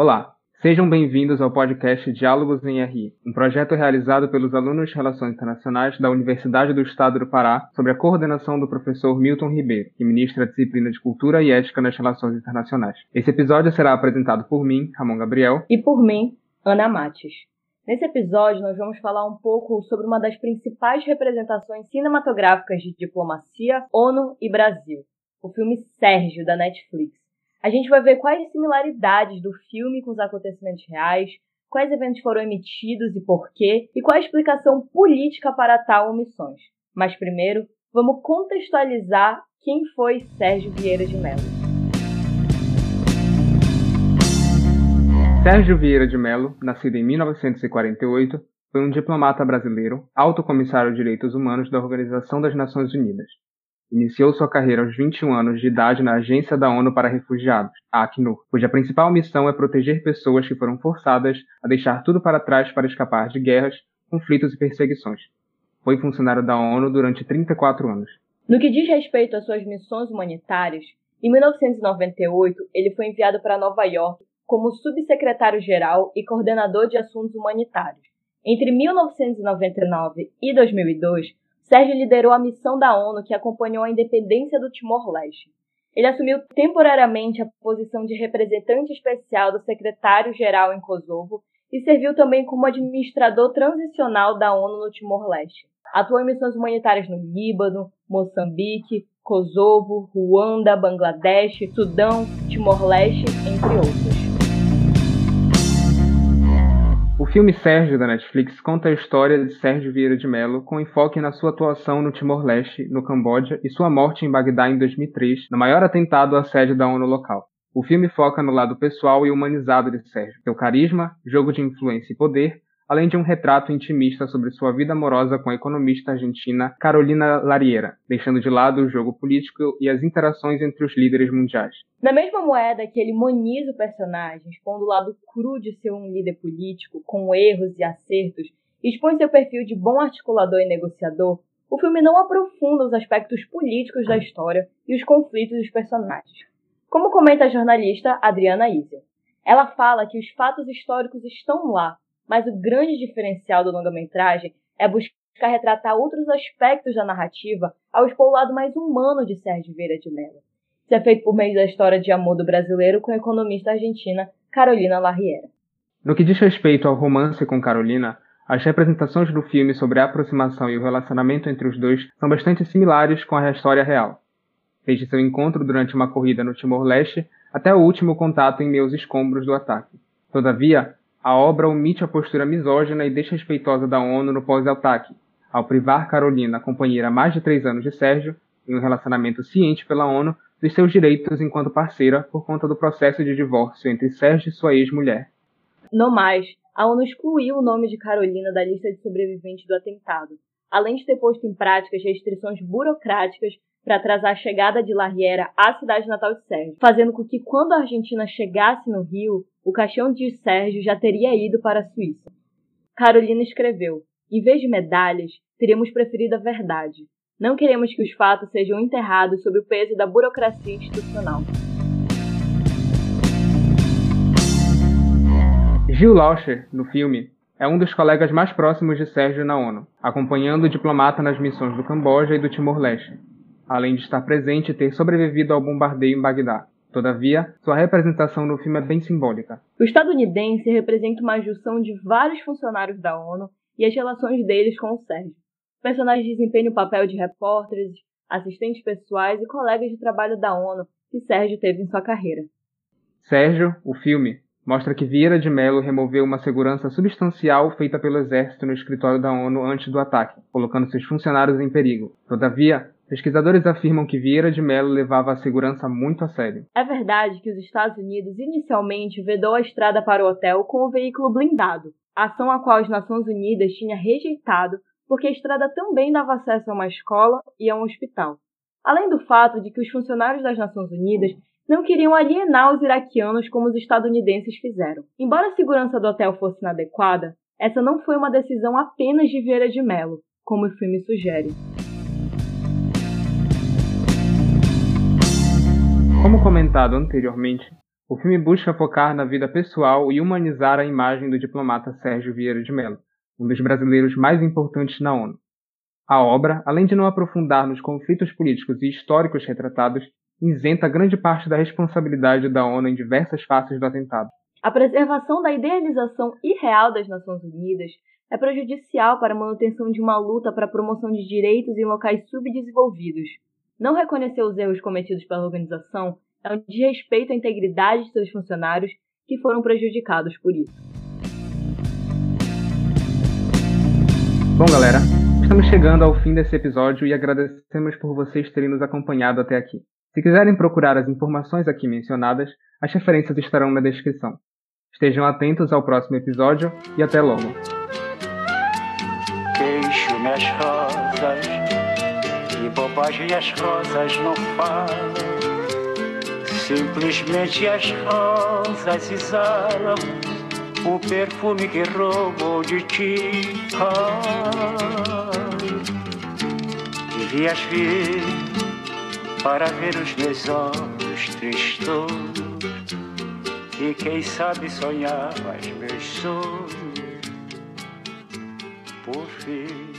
Olá, sejam bem-vindos ao podcast Diálogos em RI, um projeto realizado pelos alunos de Relações Internacionais da Universidade do Estado do Pará, sob a coordenação do professor Milton Ribeiro, que ministra a disciplina de Cultura e Ética nas Relações Internacionais. Esse episódio será apresentado por mim, Ramon Gabriel, e por mim, Ana Mates. Nesse episódio, nós vamos falar um pouco sobre uma das principais representações cinematográficas de diplomacia, ONU e Brasil, o filme Sérgio, da Netflix. A gente vai ver quais similaridades do filme com os acontecimentos reais, quais eventos foram emitidos e por quê, e qual a explicação política para tal omissões. Mas primeiro, vamos contextualizar quem foi Sérgio Vieira de Mello. Sérgio Vieira de Mello, nascido em 1948, foi um diplomata brasileiro, alto comissário de direitos humanos da Organização das Nações Unidas. Iniciou sua carreira aos 21 anos de idade na Agência da ONU para Refugiados, a Acnur, cuja principal missão é proteger pessoas que foram forçadas a deixar tudo para trás para escapar de guerras, conflitos e perseguições. Foi funcionário da ONU durante 34 anos. No que diz respeito às suas missões humanitárias, em 1998 ele foi enviado para Nova York como subsecretário-geral e coordenador de assuntos humanitários. Entre 1999 e 2002, Sérgio liderou a missão da ONU que acompanhou a independência do Timor-Leste. Ele assumiu temporariamente a posição de representante especial do secretário-geral em Kosovo e serviu também como administrador transicional da ONU no Timor-Leste. Atuou em missões humanitárias no Líbano, Moçambique, Kosovo, Ruanda, Bangladesh, Sudão, Timor-Leste, entre outros. Filme Sérgio da Netflix conta a história de Sérgio Vieira de Mello com enfoque na sua atuação no Timor-Leste, no Camboja, e sua morte em Bagdá em 2003, no maior atentado à sede da ONU local. O filme foca no lado pessoal e humanizado de Sérgio, seu carisma, jogo de influência e poder, além de um retrato intimista sobre sua vida amorosa com a economista argentina Carolina Lariera, deixando de lado o jogo político e as interações entre os líderes mundiais. Na mesma moeda que ele moniza o personagem, expondo o lado cru de ser um líder político, com erros e acertos, e expõe seu perfil de bom articulador e negociador, o filme não aprofunda os aspectos políticos da história e os conflitos dos personagens. Como comenta a jornalista Adriana Iser, ela fala que os fatos históricos estão lá, mas o grande diferencial do longa-metragem é buscar retratar outros aspectos da narrativa ao expor o lado mais humano de Sérgio Vieira de Mello. Isso é feito por meio da história de amor do brasileiro com a economista argentina Carolina Larriera. No que diz respeito ao romance com Carolina, as representações do filme sobre a aproximação e o relacionamento entre os dois são bastante similares com a história real. Desde seu encontro durante uma corrida no Timor-Leste até o último contato em meus escombros do ataque. Todavia, a obra omite a postura misógina e desrespeitosa da ONU no pós-ataque, ao privar Carolina, companheira há mais de três anos de Sérgio, em um relacionamento ciente pela ONU, dos seus direitos enquanto parceira por conta do processo de divórcio entre Sérgio e sua ex-mulher. No mais, a ONU excluiu o nome de Carolina da lista de sobreviventes do atentado, além de ter posto em prática as restrições burocráticas para atrasar a chegada de Larriera à cidade natal de Sérgio, fazendo com que quando a Argentina chegasse no Rio, o caixão de Sérgio já teria ido para a Suíça. Carolina escreveu: Em vez de medalhas, teríamos preferido a verdade. Não queremos que os fatos sejam enterrados sob o peso da burocracia institucional. Gil Lauscher, no filme, é um dos colegas mais próximos de Sérgio na ONU, acompanhando o diplomata nas missões do Camboja e do Timor-Leste, além de estar presente e ter sobrevivido ao bombardeio em Bagdá. Todavia, sua representação no filme é bem simbólica. O estadunidense representa uma junção de vários funcionários da ONU e as relações deles com o Sérgio. O personagem desempenha o papel de repórteres, assistentes pessoais e colegas de trabalho da ONU que Sérgio teve em sua carreira. Sérgio, o filme, mostra que Vieira de Mello removeu uma segurança substancial feita pelo exército no escritório da ONU antes do ataque, colocando seus funcionários em perigo. Todavia, Pesquisadores afirmam que Vieira de Mello levava a segurança muito a sério. É verdade que os Estados Unidos inicialmente vedou a estrada para o hotel com o veículo blindado, ação a qual as Nações Unidas tinha rejeitado porque a estrada também dava acesso a uma escola e a um hospital. Além do fato de que os funcionários das Nações Unidas não queriam alienar os iraquianos como os estadunidenses fizeram. Embora a segurança do hotel fosse inadequada, essa não foi uma decisão apenas de Vieira de Mello, como o filme sugere. Como comentado anteriormente, O filme busca focar na vida pessoal e humanizar a imagem do diplomata Sérgio Vieira de Mello, um dos brasileiros mais importantes na ONU. A obra, além de não aprofundar nos conflitos políticos e históricos retratados, isenta grande parte da responsabilidade da ONU em diversas faces do atentado. A preservação da idealização irreal das Nações Unidas é prejudicial para a manutenção de uma luta para a promoção de direitos em locais subdesenvolvidos. Não reconhecer os erros cometidos pela organização é um desrespeito à integridade de seus funcionários que foram prejudicados por isso. Bom, galera, estamos chegando ao fim desse episódio e agradecemos por vocês terem nos acompanhado até aqui. Se quiserem procurar as informações aqui mencionadas, as referências estarão na descrição. Estejam atentos ao próximo episódio e até logo. Queixo-me as rosas e bobagem as rosas não falam. Simplesmente as rosas exalam o perfume que roubou de ti. Ah, devias vir para ver os meus olhos tristos e quem sabe sonhar mais meus sonhos por fim.